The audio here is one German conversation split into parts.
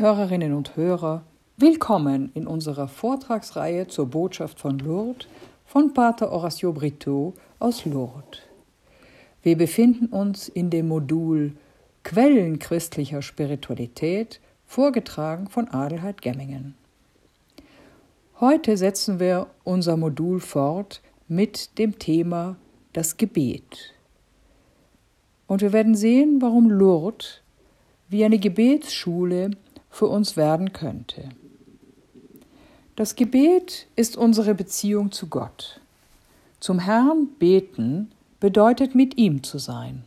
Hörerinnen und Hörer, willkommen in unserer Vortragsreihe zur Botschaft von Lourdes von Pater Horacio Brito aus Lourdes. Wir befinden uns in dem Modul Quellen christlicher Spiritualität, vorgetragen von Adelheid Gemmingen. Heute setzen wir unser Modul fort mit dem Thema das Gebet. Und wir werden sehen, warum Lourdes wie eine Gebetsschule für uns werden könnte. Das Gebet ist unsere Beziehung zu Gott. Zum Herrn beten bedeutet mit ihm zu sein.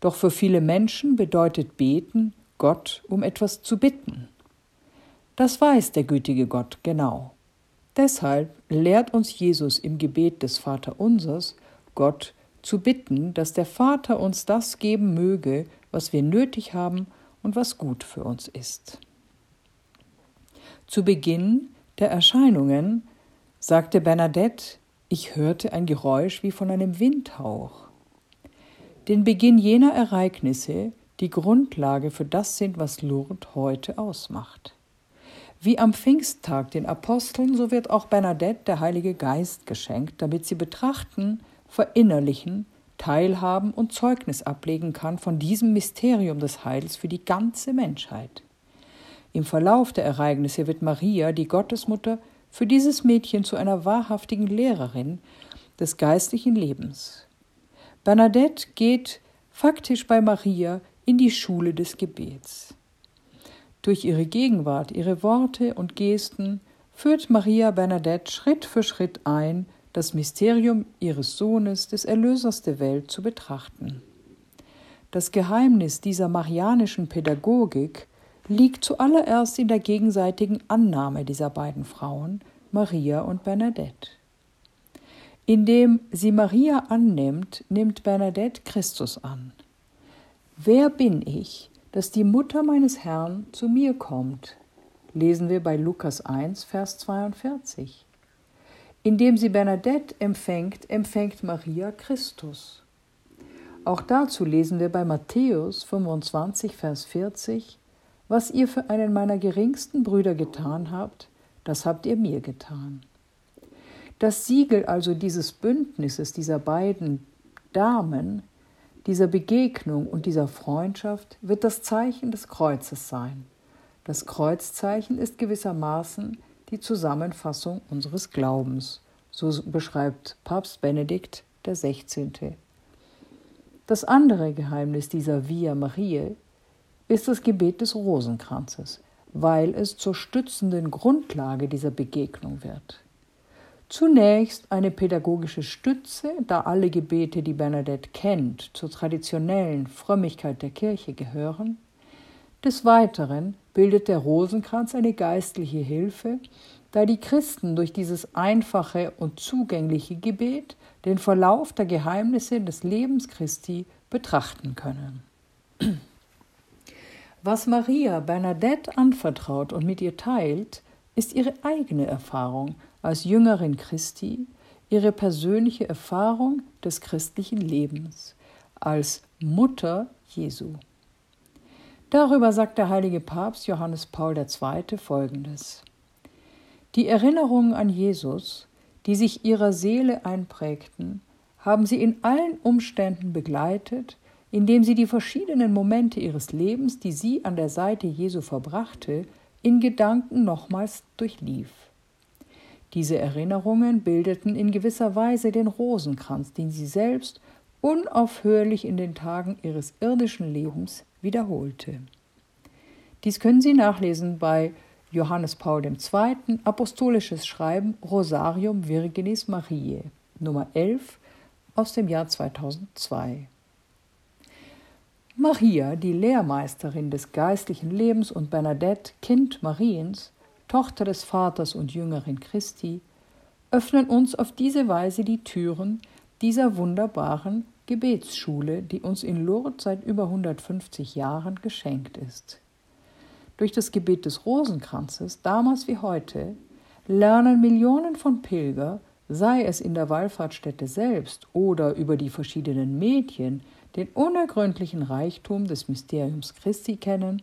Doch für viele Menschen bedeutet beten, Gott um etwas zu bitten. Das weiß der gütige Gott genau. Deshalb lehrt uns Jesus im Gebet des Vaterunsers, Gott zu bitten, dass der Vater uns das geben möge, was wir nötig haben und was gut für uns ist. Zu Beginn der Erscheinungen sagte Bernadette, ich hörte ein Geräusch wie von einem Windhauch. Den Beginn jener Ereignisse, die Grundlage für das sind, was Lourdes heute ausmacht. Wie am Pfingsttag den Aposteln, so wird auch Bernadette der Heilige Geist geschenkt, damit sie betrachten, verinnerlichen, teilhaben und Zeugnis ablegen kann von diesem Mysterium des Heils für die ganze Menschheit. Im Verlauf der Ereignisse wird Maria, die Gottesmutter, für dieses Mädchen zu einer wahrhaftigen Lehrerin des geistlichen Lebens. Bernadette geht faktisch bei Maria in die Schule des Gebets. Durch ihre Gegenwart, ihre Worte und Gesten führt Maria Bernadette Schritt für Schritt ein das Mysterium ihres Sohnes, des Erlösers der Welt, zu betrachten. Das Geheimnis dieser marianischen Pädagogik liegt zuallererst in der gegenseitigen Annahme dieser beiden Frauen, Maria und Bernadette. Indem sie Maria annimmt, nimmt Bernadette Christus an. Wer bin ich, dass die Mutter meines Herrn zu mir kommt? Lesen wir bei Lukas 1, Vers 42. Indem sie Bernadette empfängt, empfängt Maria Christus. Auch dazu lesen wir bei Matthäus 25, Vers 40, Was ihr für einen meiner geringsten Brüder getan habt, das habt ihr mir getan. Das Siegel also dieses Bündnisses dieser beiden Damen, dieser Begegnung und dieser Freundschaft wird das Zeichen des Kreuzes sein. Das Kreuzzeichen ist gewissermaßen die Zusammenfassung unseres Glaubens. So beschreibt Papst Benedikt XVI. Das andere Geheimnis dieser Via Mariae ist das Gebet des Rosenkranzes, weil es zur stützenden Grundlage dieser Begegnung wird. Zunächst eine pädagogische Stütze, da alle Gebete, die Bernadette kennt, zur traditionellen Frömmigkeit der Kirche gehören. Des Weiteren bildet der Rosenkranz eine geistliche Hilfe, da die Christen durch dieses einfache und zugängliche Gebet den Verlauf der Geheimnisse des Lebens Christi betrachten können. Was Maria Bernadette anvertraut und mit ihr teilt, ist ihre eigene Erfahrung als Jüngerin Christi, ihre persönliche Erfahrung des christlichen Lebens als Mutter Jesu. Darüber sagt der heilige Papst Johannes Paul II. folgendes. Die Erinnerungen an Jesus, die sich ihrer Seele einprägten, haben sie in allen Umständen begleitet, indem sie die verschiedenen Momente ihres Lebens, die sie an der Seite Jesu verbrachte, in Gedanken nochmals durchlief. Diese Erinnerungen bildeten in gewisser Weise den Rosenkranz, den sie selbst unaufhörlich in den Tagen ihres irdischen Lebens wiederholte. Dies können Sie nachlesen bei Johannes Paul II. Apostolisches Schreiben Rosarium Virginis Mariae, Nummer 11 aus dem Jahr 2002. Maria, die Lehrmeisterin des geistlichen Lebens und Bernadette, Kind Mariens, Tochter des Vaters und Jüngerin Christi, öffnen uns auf diese Weise die Türen dieser wunderbaren Gebetsschule, die uns in Lourdes seit über 150 Jahren geschenkt ist. Durch das Gebet des Rosenkranzes, damals wie heute, lernen Millionen von Pilger, sei es in der Wallfahrtsstätte selbst oder über die verschiedenen Medien, den unergründlichen Reichtum des Mysteriums Christi kennen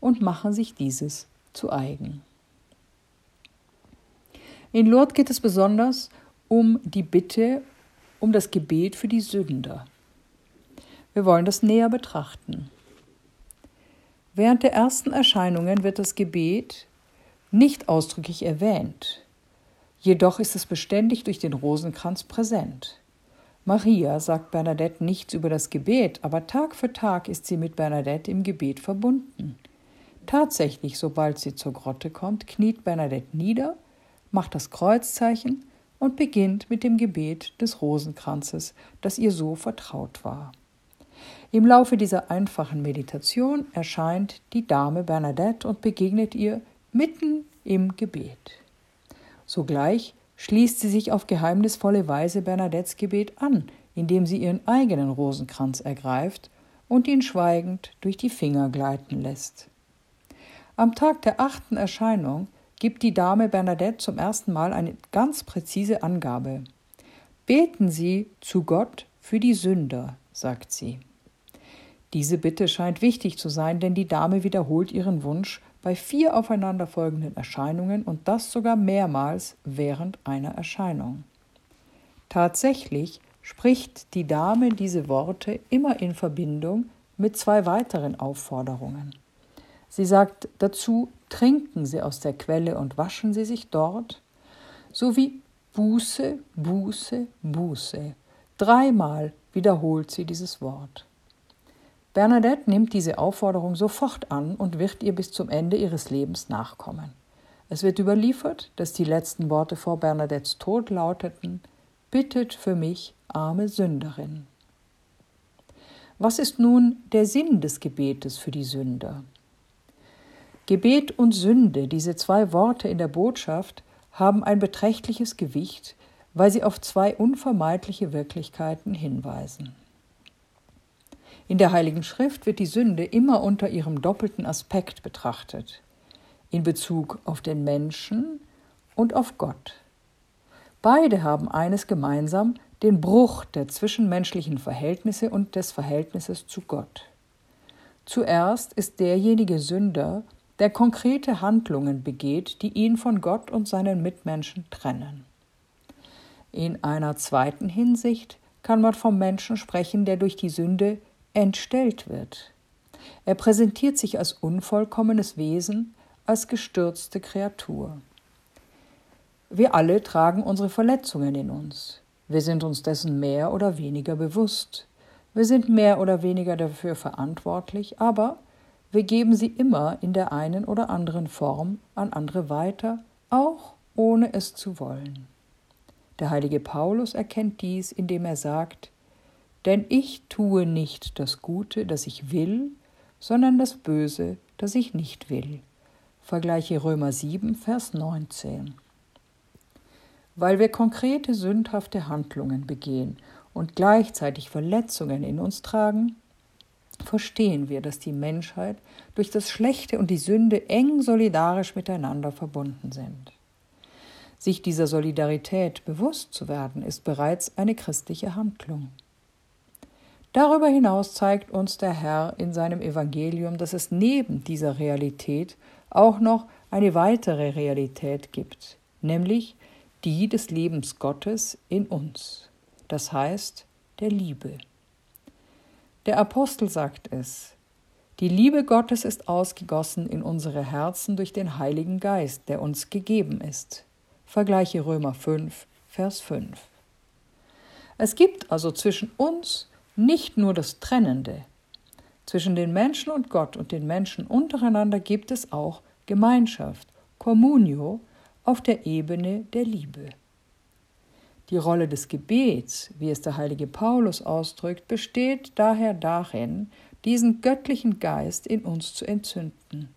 und machen sich dieses zu eigen. In Lourdes geht es besonders um die Bitte, um das Gebet für die Sünder. Wir wollen das näher betrachten. Während der ersten Erscheinungen wird das Gebet nicht ausdrücklich erwähnt, jedoch ist es beständig durch den Rosenkranz präsent. Maria sagt Bernadette nichts über das Gebet, aber Tag für Tag ist sie mit Bernadette im Gebet verbunden. Tatsächlich, sobald sie zur Grotte kommt, kniet Bernadette nieder, macht das Kreuzzeichen und beginnt mit dem Gebet des Rosenkranzes, das ihr so vertraut war. Im Laufe dieser einfachen Meditation erscheint die Dame Bernadette und begegnet ihr mitten im Gebet. Sogleich schließt sie sich auf geheimnisvolle Weise Bernadettes Gebet an, indem sie ihren eigenen Rosenkranz ergreift und ihn schweigend durch die Finger gleiten lässt. Am Tag der achten Erscheinung gibt die Dame Bernadette zum ersten Mal eine ganz präzise Angabe. Beten Sie zu Gott für die Sünder, sagt sie. Diese Bitte scheint wichtig zu sein, denn die Dame wiederholt ihren Wunsch bei vier aufeinanderfolgenden Erscheinungen und das sogar mehrmals während einer Erscheinung. Tatsächlich spricht die Dame diese Worte immer in Verbindung mit zwei weiteren Aufforderungen. Sie sagt dazu, trinken Sie aus der Quelle und waschen Sie sich dort, sowie Buße, Buße, Buße. Dreimal wiederholt sie dieses Wort. Bernadette nimmt diese Aufforderung sofort an und wird ihr bis zum Ende ihres Lebens nachkommen. Es wird überliefert, dass die letzten Worte vor Bernadettes Tod lauteten Bittet für mich, arme Sünderin. Was ist nun der Sinn des Gebetes für die Sünder? Gebet und Sünde, diese zwei Worte in der Botschaft, haben ein beträchtliches Gewicht, weil sie auf zwei unvermeidliche Wirklichkeiten hinweisen. In der Heiligen Schrift wird die Sünde immer unter ihrem doppelten Aspekt betrachtet, in Bezug auf den Menschen und auf Gott. Beide haben eines gemeinsam, den Bruch der zwischenmenschlichen Verhältnisse und des Verhältnisses zu Gott. Zuerst ist derjenige Sünder, der konkrete Handlungen begeht, die ihn von Gott und seinen Mitmenschen trennen. In einer zweiten Hinsicht kann man vom Menschen sprechen, der durch die Sünde entstellt wird. Er präsentiert sich als unvollkommenes Wesen, als gestürzte Kreatur. Wir alle tragen unsere Verletzungen in uns. Wir sind uns dessen mehr oder weniger bewusst. Wir sind mehr oder weniger dafür verantwortlich, aber wir geben sie immer in der einen oder anderen Form an andere weiter, auch ohne es zu wollen. Der heilige Paulus erkennt dies, indem er sagt, denn ich tue nicht das Gute, das ich will, sondern das Böse, das ich nicht will. Vergleiche Römer 7, Vers 19. Weil wir konkrete sündhafte Handlungen begehen und gleichzeitig Verletzungen in uns tragen, verstehen wir, dass die Menschheit durch das Schlechte und die Sünde eng solidarisch miteinander verbunden sind. Sich dieser Solidarität bewusst zu werden, ist bereits eine christliche Handlung. Darüber hinaus zeigt uns der Herr in seinem Evangelium, dass es neben dieser Realität auch noch eine weitere Realität gibt, nämlich die des Lebens Gottes in uns, das heißt der Liebe. Der Apostel sagt es, die Liebe Gottes ist ausgegossen in unsere Herzen durch den Heiligen Geist, der uns gegeben ist. Vergleiche Römer 5, Vers 5. Es gibt also zwischen uns nicht nur das Trennende. Zwischen den Menschen und Gott und den Menschen untereinander gibt es auch Gemeinschaft, Communio, auf der Ebene der Liebe. Die Rolle des Gebets, wie es der heilige Paulus ausdrückt, besteht daher darin, diesen göttlichen Geist in uns zu entzünden.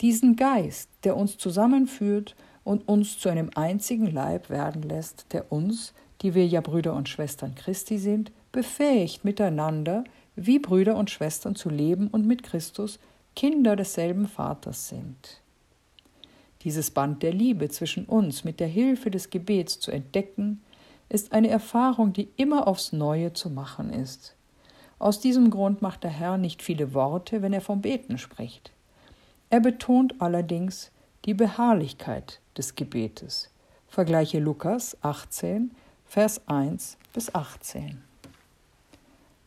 Diesen Geist, der uns zusammenführt und uns zu einem einzigen Leib werden lässt, der uns, die wir ja Brüder und Schwestern Christi sind, befähigt, miteinander wie Brüder und Schwestern zu leben und mit Christus Kinder desselben Vaters sind. Dieses Band der Liebe zwischen uns mit der Hilfe des Gebets zu entdecken, ist eine Erfahrung, die immer aufs Neue zu machen ist. Aus diesem Grund macht der Herr nicht viele Worte, wenn er vom Beten spricht. Er betont allerdings die Beharrlichkeit des Gebetes. Vergleiche Lukas 18, Vers 1 bis 18.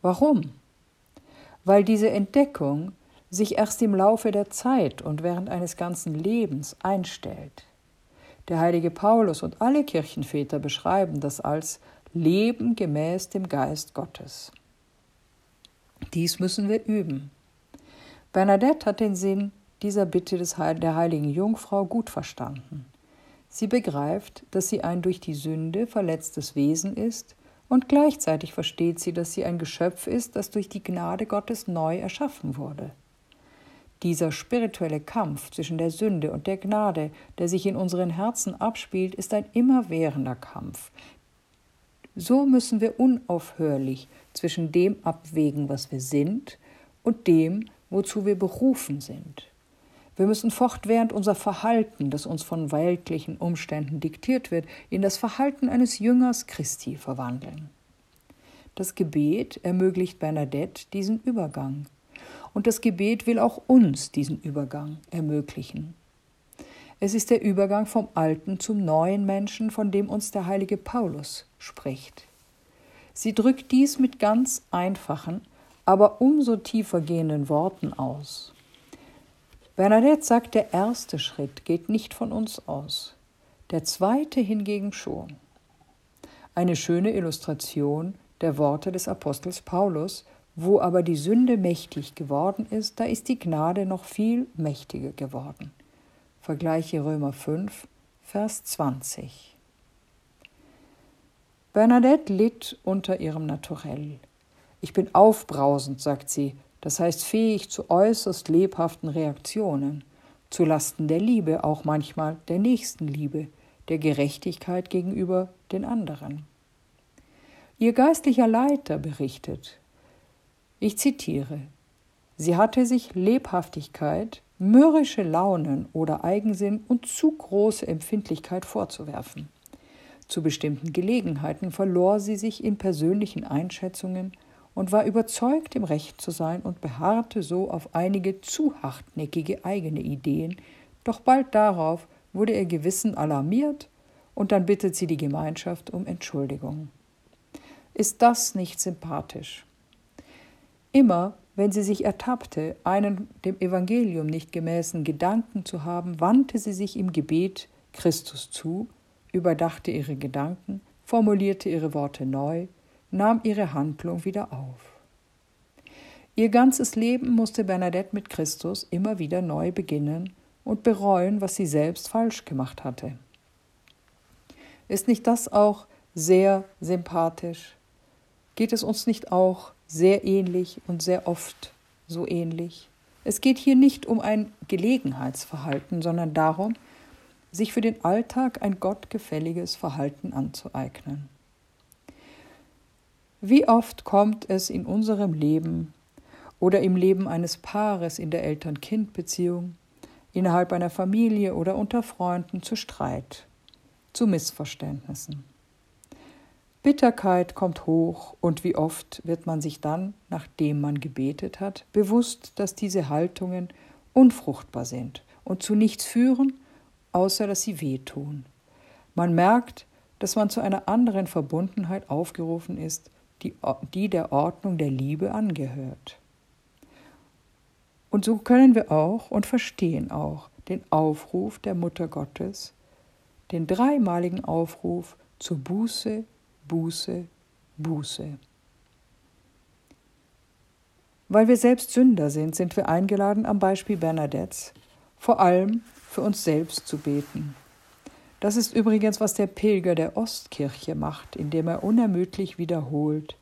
Warum? Weil diese Entdeckung sich erst im Laufe der Zeit und während eines ganzen Lebens einstellt. Der heilige Paulus und alle Kirchenväter beschreiben das als Leben gemäß dem Geist Gottes. Dies müssen wir üben. Bernadette hat den Sinn dieser Bitte des Heil der heiligen Jungfrau gut verstanden. Sie begreift, dass sie ein durch die Sünde verletztes Wesen ist, und gleichzeitig versteht sie, dass sie ein Geschöpf ist, das durch die Gnade Gottes neu erschaffen wurde. Dieser spirituelle Kampf zwischen der Sünde und der Gnade, der sich in unseren Herzen abspielt, ist ein immerwährender Kampf. So müssen wir unaufhörlich zwischen dem abwägen, was wir sind, und dem, wozu wir berufen sind. Wir müssen fortwährend unser Verhalten, das uns von weltlichen Umständen diktiert wird, in das Verhalten eines Jüngers Christi verwandeln. Das Gebet ermöglicht Bernadette diesen Übergang. Und das Gebet will auch uns diesen Übergang ermöglichen. Es ist der Übergang vom alten zum neuen Menschen, von dem uns der heilige Paulus spricht. Sie drückt dies mit ganz einfachen, aber umso tiefer gehenden Worten aus. Bernadette sagt, der erste Schritt geht nicht von uns aus, der zweite hingegen schon. Eine schöne Illustration der Worte des Apostels Paulus, wo aber die Sünde mächtig geworden ist, da ist die Gnade noch viel mächtiger geworden. Vergleiche Römer 5, Vers 20. Bernadette litt unter ihrem Naturell. Ich bin aufbrausend, sagt sie, das heißt fähig zu äußerst lebhaften Reaktionen, zu Lasten der Liebe, auch manchmal der Nächstenliebe, der Gerechtigkeit gegenüber den anderen. Ihr geistlicher Leiter berichtet, ich zitiere, sie hatte sich Lebhaftigkeit, mürrische Launen oder Eigensinn und zu große Empfindlichkeit vorzuwerfen. Zu bestimmten Gelegenheiten verlor sie sich in persönlichen Einschätzungen und war überzeugt, im Recht zu sein und beharrte so auf einige zu hartnäckige eigene Ideen, doch bald darauf wurde ihr Gewissen alarmiert und dann bittet sie die Gemeinschaft um Entschuldigung. Ist das nicht sympathisch? Immer, wenn sie sich ertappte, einen dem Evangelium nicht gemäßen Gedanken zu haben, wandte sie sich im Gebet Christus zu, überdachte ihre Gedanken, formulierte ihre Worte neu, nahm ihre Handlung wieder auf. Ihr ganzes Leben musste Bernadette mit Christus immer wieder neu beginnen und bereuen, was sie selbst falsch gemacht hatte. Ist nicht das auch sehr sympathisch? Geht es uns nicht auch sehr ähnlich und sehr oft so ähnlich? Es geht hier nicht um ein Gelegenheitsverhalten, sondern darum, sich für den Alltag ein gottgefälliges Verhalten anzueignen. Wie oft kommt es in unserem Leben oder im Leben eines Paares in der Eltern-Kind-Beziehung, innerhalb einer Familie oder unter Freunden zu Streit, zu Missverständnissen. Bitterkeit kommt hoch und wie oft wird man sich dann, nachdem man gebetet hat, bewusst, dass diese Haltungen unfruchtbar sind und zu nichts führen, außer dass sie wehtun. Man merkt, dass man zu einer anderen Verbundenheit aufgerufen ist, die, die der Ordnung der Liebe angehört. Und so können wir auch und verstehen auch den Aufruf der Mutter Gottes, den dreimaligen Aufruf zur Buße, Buße, Buße. Weil wir selbst Sünder sind, sind wir eingeladen, am Beispiel Bernadettes vor allem für uns selbst zu beten. Das ist übrigens, was der Pilger der Ostkirche macht, indem er unermüdlich wiederholt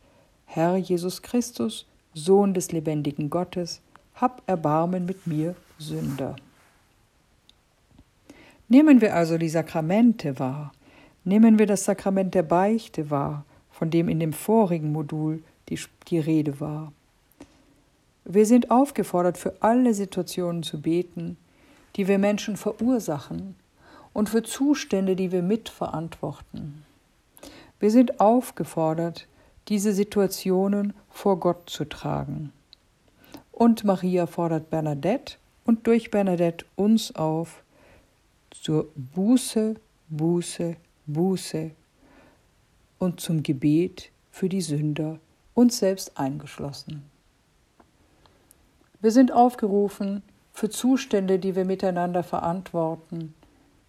Herr Jesus Christus, Sohn des lebendigen Gottes, hab Erbarmen mit mir, Sünder. Nehmen wir also die Sakramente wahr, nehmen wir das Sakrament der Beichte wahr, von dem in dem vorigen Modul die, die Rede war. Wir sind aufgefordert, für alle Situationen zu beten, die wir Menschen verursachen und für Zustände, die wir mitverantworten. Wir sind aufgefordert, diese Situationen vor Gott zu tragen. Und Maria fordert Bernadette und durch Bernadette uns auf zur Buße, Buße, Buße und zum Gebet für die Sünder, uns selbst eingeschlossen. Wir sind aufgerufen, für Zustände, die wir miteinander verantworten,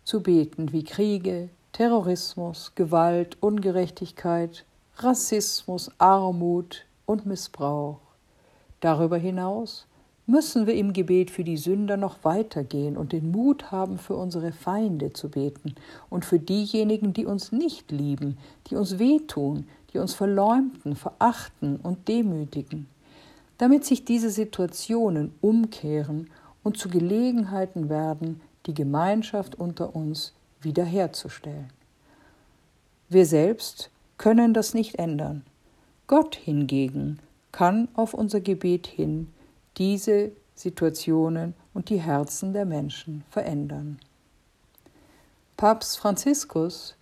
zu beten, wie Kriege, Terrorismus, Gewalt, Ungerechtigkeit, Rassismus, Armut und Missbrauch. Darüber hinaus müssen wir im Gebet für die Sünder noch weitergehen und den Mut haben, für unsere Feinde zu beten und für diejenigen, die uns nicht lieben, die uns wehtun, die uns verleumden, verachten und demütigen, damit sich diese Situationen umkehren und zu Gelegenheiten werden, die Gemeinschaft unter uns wiederherzustellen. Wir selbst können das nicht ändern. Gott hingegen kann auf unser Gebet hin diese Situationen und die Herzen der Menschen verändern. Papst Franziskus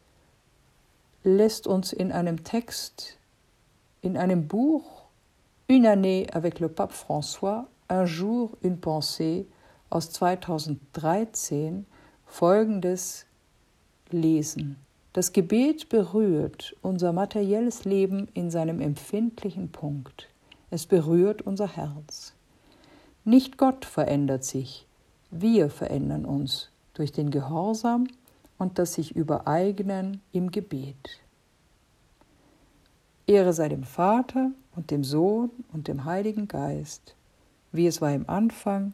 lässt uns in einem Text, in einem Buch Une année avec le pape François, un jour une pensée aus 2013 folgendes lesen. Das Gebet berührt unser materielles Leben in seinem empfindlichen Punkt. Es berührt unser Herz. Nicht Gott verändert sich, wir verändern uns durch den Gehorsam und das sich übereignen im Gebet. Ehre sei dem Vater und dem Sohn und dem Heiligen Geist, wie es war im Anfang,